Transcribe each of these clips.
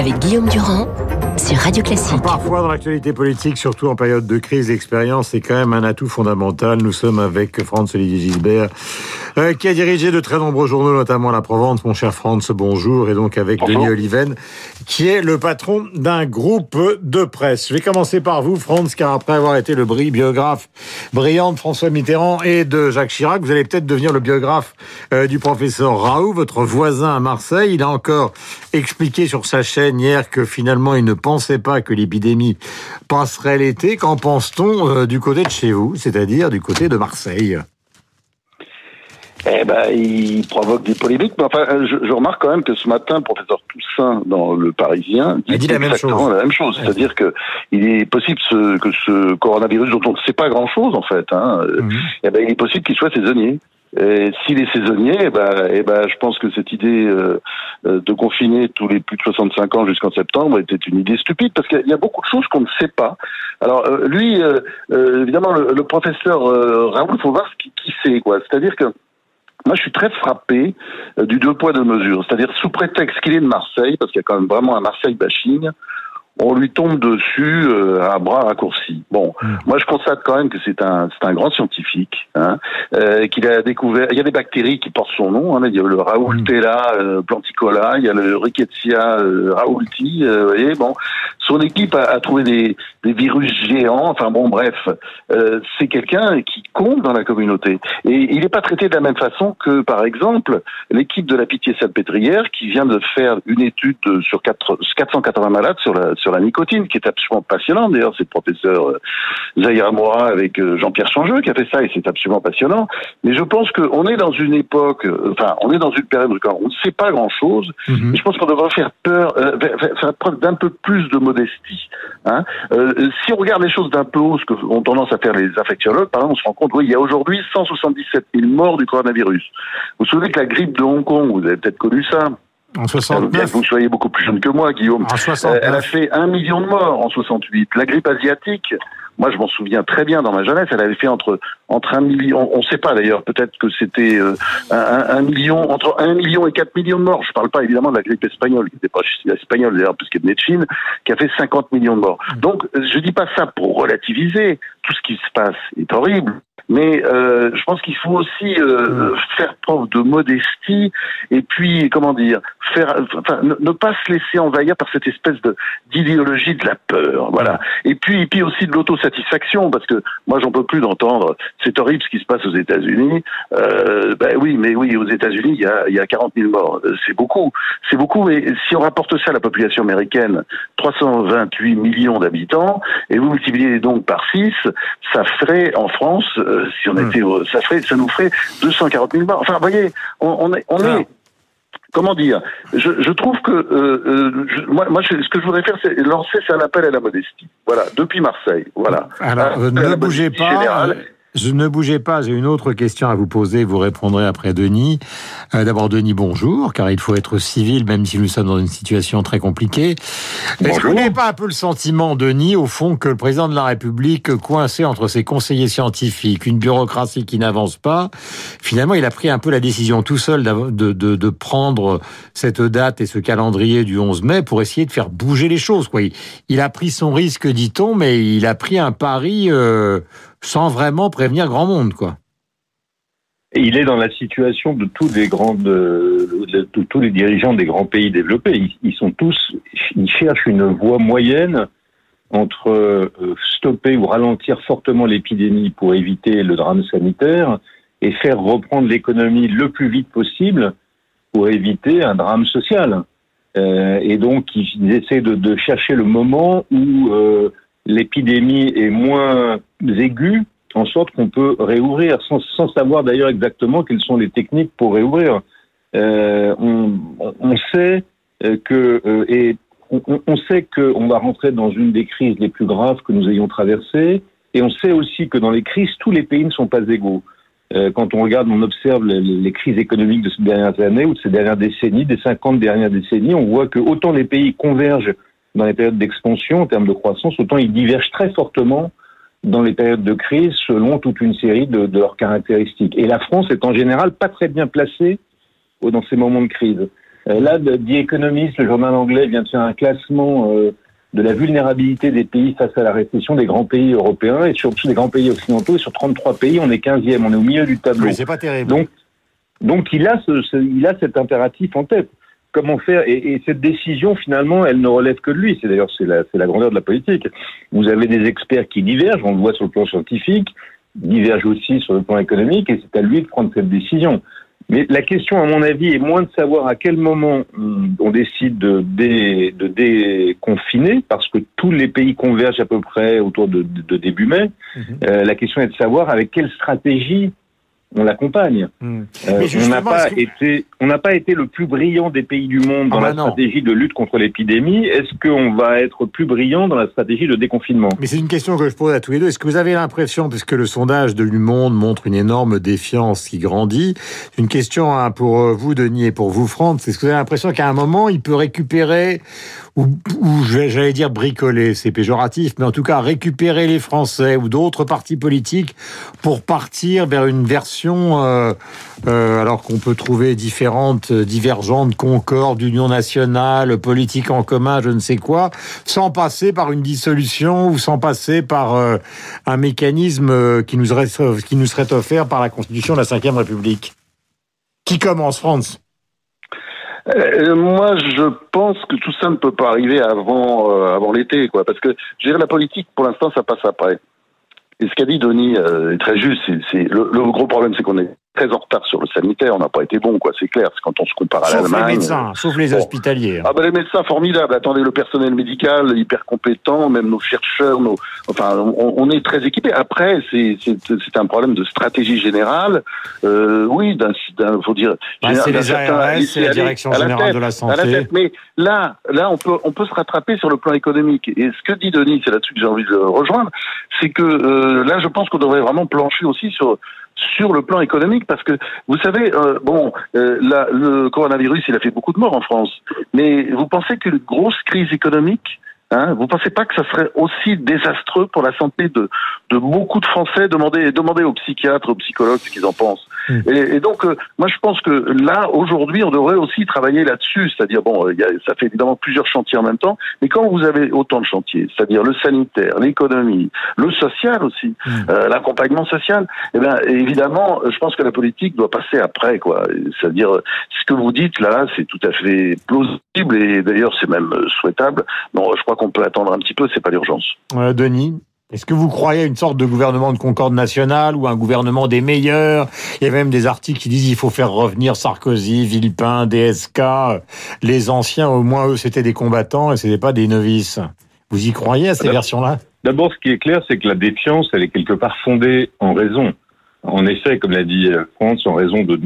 avec Guillaume Durand sur Radio Classique. Parfois, dans l'actualité politique, surtout en période de crise, l'expérience est quand même un atout fondamental. Nous sommes avec Franz-Olivier Gisbert, euh, qui a dirigé de très nombreux journaux, notamment La Provence. Mon cher Franz, bonjour. Et donc avec Denis Oliven, qui est le patron d'un groupe de presse. Je vais commencer par vous, Franz, car après avoir été le biographe brillant de François Mitterrand et de Jacques Chirac, vous allez peut-être devenir le biographe euh, du professeur Raoult, votre voisin à Marseille. Il a encore expliqué sur sa chaîne hier que finalement il ne pensait pas que l'épidémie passerait l'été. Qu'en pense-t-on euh, du côté de chez vous, c'est-à-dire du côté de Marseille? Eh ben, il provoque des polémiques. Mais enfin, je, remarque quand même que ce matin, le professeur Toussaint, dans Le Parisien, dit, la même chose. La même chose. C'est-à-dire que il est possible que ce coronavirus, dont on ne sait pas grand-chose en fait, hein, mhm. eh ben, il est possible qu'il soit saisonnier. S'il est saisonnier, eh ben, eh ben, je pense que cette idée euh, euh, de confiner tous les plus de 65 ans jusqu'en septembre était une idée stupide parce qu'il y a beaucoup de choses qu'on ne sait pas. Alors euh, lui, évidemment, le, professeur Raoul, faut voir ce qui, qui sait quoi. C'est-à-dire que moi, je suis très frappé du deux poids deux mesures. C'est-à-dire sous prétexte qu'il est de Marseille, parce qu'il y a quand même vraiment un Marseille bashing, on lui tombe dessus euh, à bras raccourcis. Bon, hmm. moi je constate quand même que c'est un c'est un grand scientifique, hein, euh, qu'il a découvert. Il y a des bactéries qui portent son nom. Hein, il y a le Raoultella hmm. euh, planticola, il y a le Rickettsia euh, raoulti. vous voyez, bon, son équipe a, a trouvé des, des virus géants. Enfin bon, bref, c'est quelqu'un qui compte dans la communauté et il n'est pas traité de la même façon que par exemple l'équipe de la Pitié-Salpêtrière qui vient de faire une étude sur 4, 480 malades sur la sur la nicotine, qui est absolument passionnant. D'ailleurs, c'est le professeur euh, Zahir Moura avec euh, Jean-Pierre Changeux qui a fait ça, et c'est absolument passionnant. Mais je pense qu'on est dans une époque, euh, enfin, on est dans une période où on ne sait pas grand-chose. Et je pense qu'on devrait faire peur, faire preuve d'un peu plus de modestie. Hein. si on regarde les choses d'un peu haut, ce que ont tendance à faire les infectiologues, par exemple, on se rend compte, oui, il y a aujourd'hui 177 000 morts du coronavirus. Vous vous souvenez que la grippe de Hong Kong, vous avez peut-être connu ça, en 69. vous soyez beaucoup plus jeune que moi, Guillaume. En 69. Elle a fait un million de morts en 68. La grippe asiatique, moi, je m'en souviens très bien dans ma jeunesse. Elle avait fait entre entre un million, on ne sait pas d'ailleurs, peut-être que c'était euh, un, million entre un million et quatre millions de morts. Je parle pas évidemment de la grippe espagnole, qui n'était pas espagnole d'ailleurs, puisqu'elle venait de Chine, qui a fait 50 millions de morts. Mm. Donc, je dis pas ça pour relativiser. Tout ce qui se passe est horrible. Mais euh, je pense qu'il faut aussi euh, faire preuve de modestie et puis comment dire faire enfin, ne, pas se laisser envahir par cette espèce de d'idéologie de la peur voilà et puis et puis aussi de l'autosatisfaction parce que moi j'en peux plus d'entendre c'est horrible ce qui se passe aux États-Unis euh, ben oui mais oui aux États-Unis il y a il y a 40 000 morts c'est beaucoup c'est beaucoup et si on rapporte ça à la population américaine 328 millions d'habitants et vous multipliez donc par 6 ça ferait en France euh, si on hmm. était, ça ferait, ça nous ferait 240 000 morts. Enfin, vous voyez, on, est, on est, comment dire? Je, trouve que euh, euh, moi, moi ce que je voudrais faire, c'est lancer un appel à la modestie. Voilà, depuis Marseille. Voilà. Alors, ne bougez pas. Je ne bougez pas, j'ai une autre question à vous poser, vous répondrez après Denis. Euh, d'abord Denis, bonjour, car il faut être civil même si nous sommes dans une situation très compliquée. Est-ce que vous n'avez pas un peu le sentiment, Denis, au fond, que le président de la République, coincé entre ses conseillers scientifiques, une bureaucratie qui n'avance pas, finalement il a pris un peu la décision tout seul de, de, de prendre cette date et ce calendrier du 11 mai pour essayer de faire bouger les choses. Quoi. Il, a pris son risque, dit-on, mais il a pris un pari... Euh, sans vraiment prévenir grand monde, quoi. il est dans la situation de tous les les dirigeants des grands pays développés. Ils, sont tous, ils cherchent une voie moyenne entre euh, stopper ou ralentir fortement l'épidémie pour éviter le drame sanitaire et faire reprendre l'économie le plus vite possible pour éviter un drame social. Euh, et donc, ils, essaient de, chercher le moment où euh, l'épidémie est moins aiguë, en sorte qu'on peut réouvrir, sans, sans savoir d'ailleurs exactement quelles sont les techniques pour réouvrir. Euh, on, on, sait euh, que euh, et on, on sait qu'on va rentrer dans une des crises les plus graves que nous ayons traversées, et on sait aussi que dans les crises, tous les pays ne sont pas égaux. Euh, quand on regarde, on observe les, les, crises économiques de ces dernières années ou de ces dernières décennies, des 50 dernières décennies, on voit que autant les pays convergent dans les périodes d'expansion en termes de croissance, autant ils divergent très fortement dans les périodes de crise selon toute une série de, de, leurs caractéristiques. Et la France est en général pas très bien placée dans ces moments de crise. là, The Economist, le journal anglais, vient de faire un classement de la vulnérabilité des pays face à la récession des grands pays européens et surtout des grands pays occidentaux. Et sur 33 pays, on est 15e, on est au milieu du tableau. Oui, c'est pas terrible. Donc, donc il, a ce, il a cet impératif en tête. Comment faire et, et, cette décision, finalement, elle ne relève que de lui. C'est d'ailleurs c'est la, la grandeur de la politique. Vous avez des experts qui divergent, on le voit sur le plan scientifique, divergent aussi sur le plan économique, et c'est à lui de prendre cette décision. Mais la question, à mon avis, est moins de savoir à quel moment on décide de, de déconfiner, parce que tous les pays convergent à peu près autour de, de début mai. Mhm. euh, la question est de savoir avec quelle stratégie on l'accompagne. Hmm. Euh, on n'a pas été, on n'a pas été le plus brillant des pays du monde dans ah bah la stratégie de lutte contre l'épidémie. Est-ce qu'on va être plus brillant dans la stratégie de déconfinement? Mais c'est une question que je pose à tous les deux. Est-ce que vous avez l'impression, puisque le sondage de l'U-Monde montre une énorme défiance qui grandit, une question hein, pour euh, vous, Denis, et pour vous, Franck, est-ce que vous avez l'impression qu'à un moment, il peut récupérer ou, j'allais dire bricoler, c'est péjoratif, mais en tout cas récupérer les Français ou d'autres partis politiques pour partir vers une version, euh, euh, alors qu'on peut trouver différentes, divergentes, concorde, union nationale, politique en commun, je ne sais quoi, sans passer par une dissolution ou sans passer par euh, un mécanisme euh, qui nous, serait, qui nous serait offert par la Constitution de la Ve République. Qui commence, France? Euh, moi, je pense que tout ça ne peut pas arriver avant euh, avant l'été, quoi, parce que je dirais la politique, pour l'instant, ça passe après. Et ce qu'a dit Denis euh, est très juste. Le, le, gros problème, c'est qu'on est très en retard sur le sanitaire. On n'a pas été bon, quoi. C'est clair. Quand on se compare à l'Allemagne. Sauf les médecins, sauf les hospitaliers. Ah ben les médecins formidables. Attendez, le personnel médical hyper compétent, même nos chercheurs, nos. Enfin, on, on est très équipés. Après, c'est c'est un problème de stratégie générale. Euh, oui, d'un faut dire. Bah, c'est les ARS, c'est la direction générale de la santé. Mais là, là, on peut on peut se rattraper sur le plan économique. Et ce que dit Denis, c'est là-dessus que j'ai envie de le rejoindre, c'est que euh, là, je pense qu'on devrait vraiment plancher aussi sur sur le plan économique parce que vous savez euh, bon euh, la, le coronavirus il a fait beaucoup de morts en France mais vous pensez qu'une grosse crise économique Hein, vous pensez pas que ça serait aussi désastreux pour la santé de, de beaucoup de Français? Demandez, demandez aux psychiatres, aux psychologues ce qu'ils en pensent. Et, et, donc, euh, moi, je pense que là, aujourd'hui, on devrait aussi travailler là-dessus. C'est-à-dire, bon, y a, ça fait évidemment plusieurs chantiers en même temps, mais quand vous avez autant de chantiers, c'est-à-dire le sanitaire, l'économie, le social aussi, hmm. euh, l'accompagnement social, eh bien, évidemment, je pense que la politique doit passer après, quoi. C'est-à-dire, ce que vous dites là, c'est tout à fait plausible et d'ailleurs, c'est même souhaitable. Non, je crois qu'on peut attendre un petit peu, c'est pas l'urgence. Euh, Denis est-ce que vous croyez à une sorte de gouvernement de concorde nationale ou un gouvernement des meilleurs? Il y a même des articles qui disent qu'il faut faire revenir Sarkozy, Villepin, DSK. Les anciens, au moins, eux, c'était des combattants et ce n'étaient pas des novices. Vous y croyez à ces versions-là? D'abord, ce qui est clair, c'est que la défiance, elle est quelque part fondée en raison. En effet, comme l'a dit France, en raison de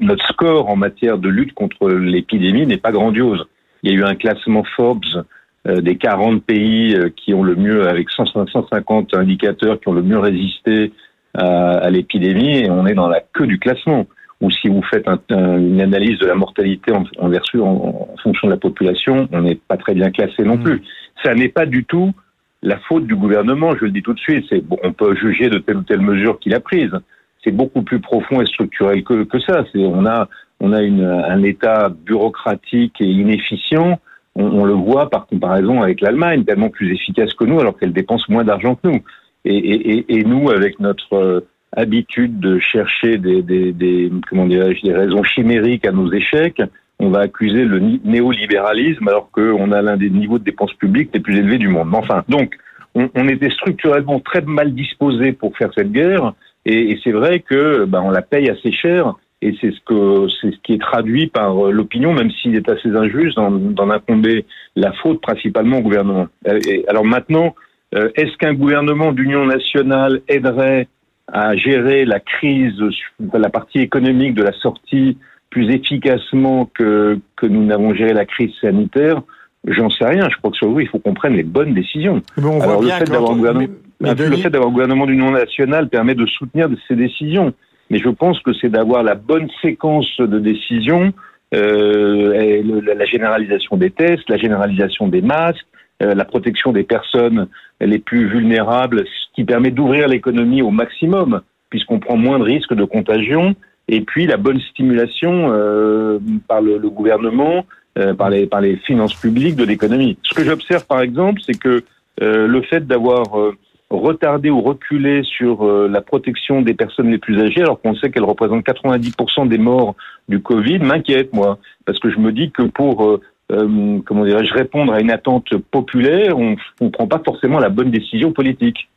notre score en matière de lutte contre l'épidémie n'est pas grandiose. Il y a eu un classement Forbes euh, des 40 pays euh, qui ont le mieux, avec 150 indicateurs qui ont le mieux résisté à, à l'épidémie, et on est dans la queue du classement. Ou si vous faites un, une analyse de la mortalité en, en versus en, en, fonction de la population, on n'est pas très bien classé non mmh. plus. Ça n'est pas du tout la faute du gouvernement, je le dis tout de suite. C'est bon, on peut juger de telle ou telle mesure qu'il a prise. C'est beaucoup plus profond et structurel que, que ça. C'est on a on a une, un État bureaucratique et inefficient on, on, le voit par comparaison avec l'Allemagne, tellement plus efficace que nous, alors qu'elle dépense moins d'argent que nous. Et, et, et, nous, avec notre euh, habitude de chercher des, des, des comment des raisons chimériques à nos échecs, on va accuser le néolibéralisme alors qu'on a l'un des niveaux de dépenses publiques les plus élevés du monde. Enfin, donc, on, on était structurellement très mal disposé pour faire cette guerre, et, et c'est vrai que ben, on la paye assez cher et c'est ce que c'est ce qui est traduit par euh, l'opinion, même s'il est assez injuste d'en incomber la faute principalement au gouvernement. Euh, et alors maintenant, euh, est-ce qu'un gouvernement d'union nationale aiderait à gérer la crise, la partie économique de la sortie plus efficacement que que nous n'avons géré la crise sanitaire? J'en sais rien. Je crois que sur vous, il faut qu'on prenne les bonnes décisions. Bon, alors le fait d'avoir un gouvernement, le fait d'avoir un gouvernement d'union nationale permet de soutenir ces décisions mais je pense que c'est d'avoir la bonne séquence de décisions, euh, la généralisation des tests, la généralisation des masques, euh, la protection des personnes les plus vulnérables, ce qui permet d'ouvrir l'économie au maximum, puisqu'on prend moins de risques de contagion. et puis la bonne stimulation euh, par le, le gouvernement, euh, par, les, par les finances publiques de l'économie. Ce que j'observe par exemple, c'est que euh, le fait d'avoir retardé ou reculé sur euh, la protection des personnes les plus âgées, alors qu'on sait qu'elles représentent 90% des morts du Covid, m'inquiète moi, parce que je me dis que pour euh, euh, comment dirais-je répondre à une attente populaire, on ne prend pas forcément la bonne décision politique.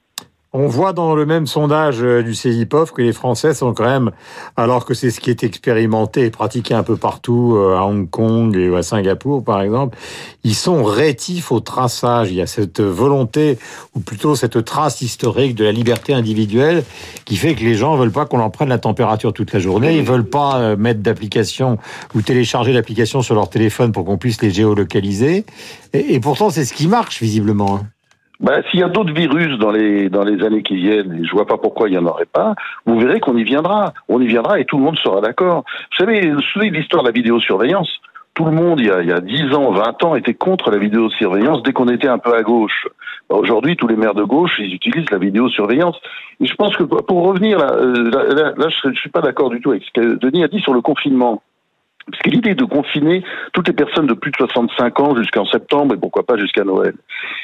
On voit dans le même sondage euh, du CIPOF que les Français sont quand même, alors que c'est ce qui est expérimenté et pratiqué un peu partout, euh, à Hong Kong et à Singapour par exemple, ils sont rétifs au traçage. Il y a cette volonté, ou plutôt cette trace historique de la liberté individuelle qui fait que les gens veulent pas qu'on leur prenne la température toute la journée, ils veulent pas euh, mettre d'application ou télécharger l'application sur leur téléphone pour qu'on puisse les géolocaliser. Et, et pourtant c'est ce qui marche visiblement. Ben, s'il y a d'autres virus dans les dans les années qui viennent, et je vois pas pourquoi il y en aurait pas, vous verrez qu'on y viendra. On y viendra et tout le monde sera d'accord. Vous savez, vous de l'histoire de la vidéosurveillance? Tout le monde, il y, a, il y a 10 ans, 20 ans, était contre la vidéosurveillance dès qu'on était un peu à gauche. Ben, Aujourd'hui, tous les maires de gauche, ils utilisent la vidéosurveillance. Et je pense que pour revenir euh, là, là, là, je ne suis pas d'accord du tout avec ce que Denis a dit sur le confinement. Parce que l'idée de confiner toutes les personnes de plus de 65 ans jusqu'en septembre et pourquoi pas jusqu'à Noël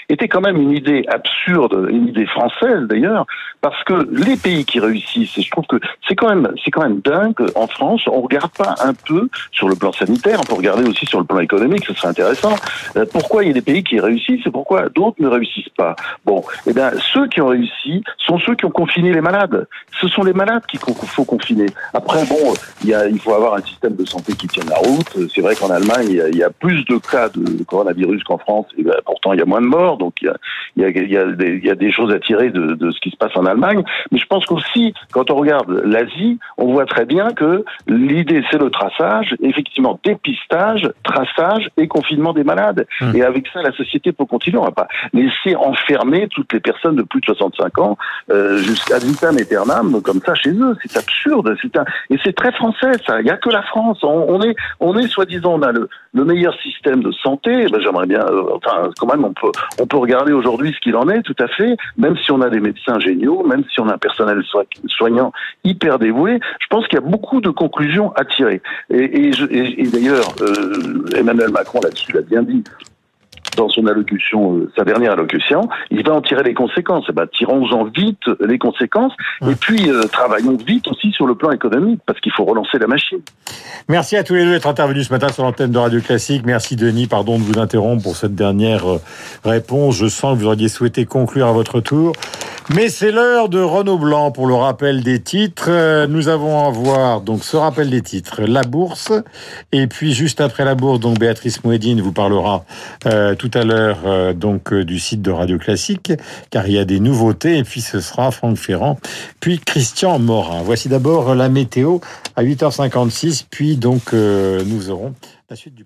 était quand même une idée absurde, une idée française d'ailleurs, parce que les pays qui réussissent, et je trouve que c'est quand même c'est quand même dingue en France, on regarde pas un peu sur le plan sanitaire, on peut regarder aussi sur le plan économique, ce serait intéressant. Euh, pourquoi il y a des pays qui réussissent et pourquoi d'autres ne réussissent pas Bon, eh bien ceux qui ont réussi sont ceux qui ont confiné les malades. Ce sont les malades qu'il faut confiner. Après, bon, il y a, il faut avoir un système de santé qui tienne la route. C'est vrai qu'en Allemagne, il y, a, il y, a, plus de cas de coronavirus qu'en France, et ben, pourtant il y a moins de morts, donc il y a, il y a, il y a, des, choses à tirer de, de, ce qui se passe en Allemagne. Mais je pense qu'aussi, quand on regarde l'Asie, on voit très bien que l'idée, c'est le traçage, effectivement, dépistage, traçage et confinement des malades. Mmh. Et avec ça, la société peut continuer. On va pas laisser enfermer toutes les personnes de plus de 65 ans euh, jusqu'à vitam aeternam comme ça chez eux. C'est absurde. Un... Et c'est très français, ça. Il n'y a que la France. On, on on est soi-disant, on a le, le, meilleur système de santé. Ben, J'aimerais bien, euh, enfin, quand même, on peut, on peut regarder aujourd'hui ce qu'il en est, tout à fait. Même si on a des médecins géniaux, même si on a un personnel soignant hyper dévoué, je pense qu'il y a beaucoup de conclusions à tirer. Et d'ailleurs, euh, Emmanuel Macron là-dessus l'a bien dit dans son allocution, euh, sa dernière allocution, il va en tirer les conséquences. Eh ben, tirons-en vite les conséquences et puis euh, travaillons vite aussi sur le plan économique parce qu'il faut relancer la machine. Merci à tous les deux d'être intervenus ce matin sur l'antenne de Radio Classique. Merci Denis, pardon de vous interrompre pour cette dernière euh, réponse. Je sens que vous auriez souhaité conclure à votre tour. Mais c'est l'heure de Renaud Blanc pour le rappel des titres. Nous avons à voir donc ce rappel des titres, la bourse, et puis juste après la bourse, donc Béatrice Mouedine vous parlera euh, tout à l'heure euh, donc euh, du site de Radio Classique, car il y a des nouveautés, et puis ce sera Franck Ferrand, puis Christian Morin. Voici d'abord la météo à 8h56, puis donc nous aurons la suite du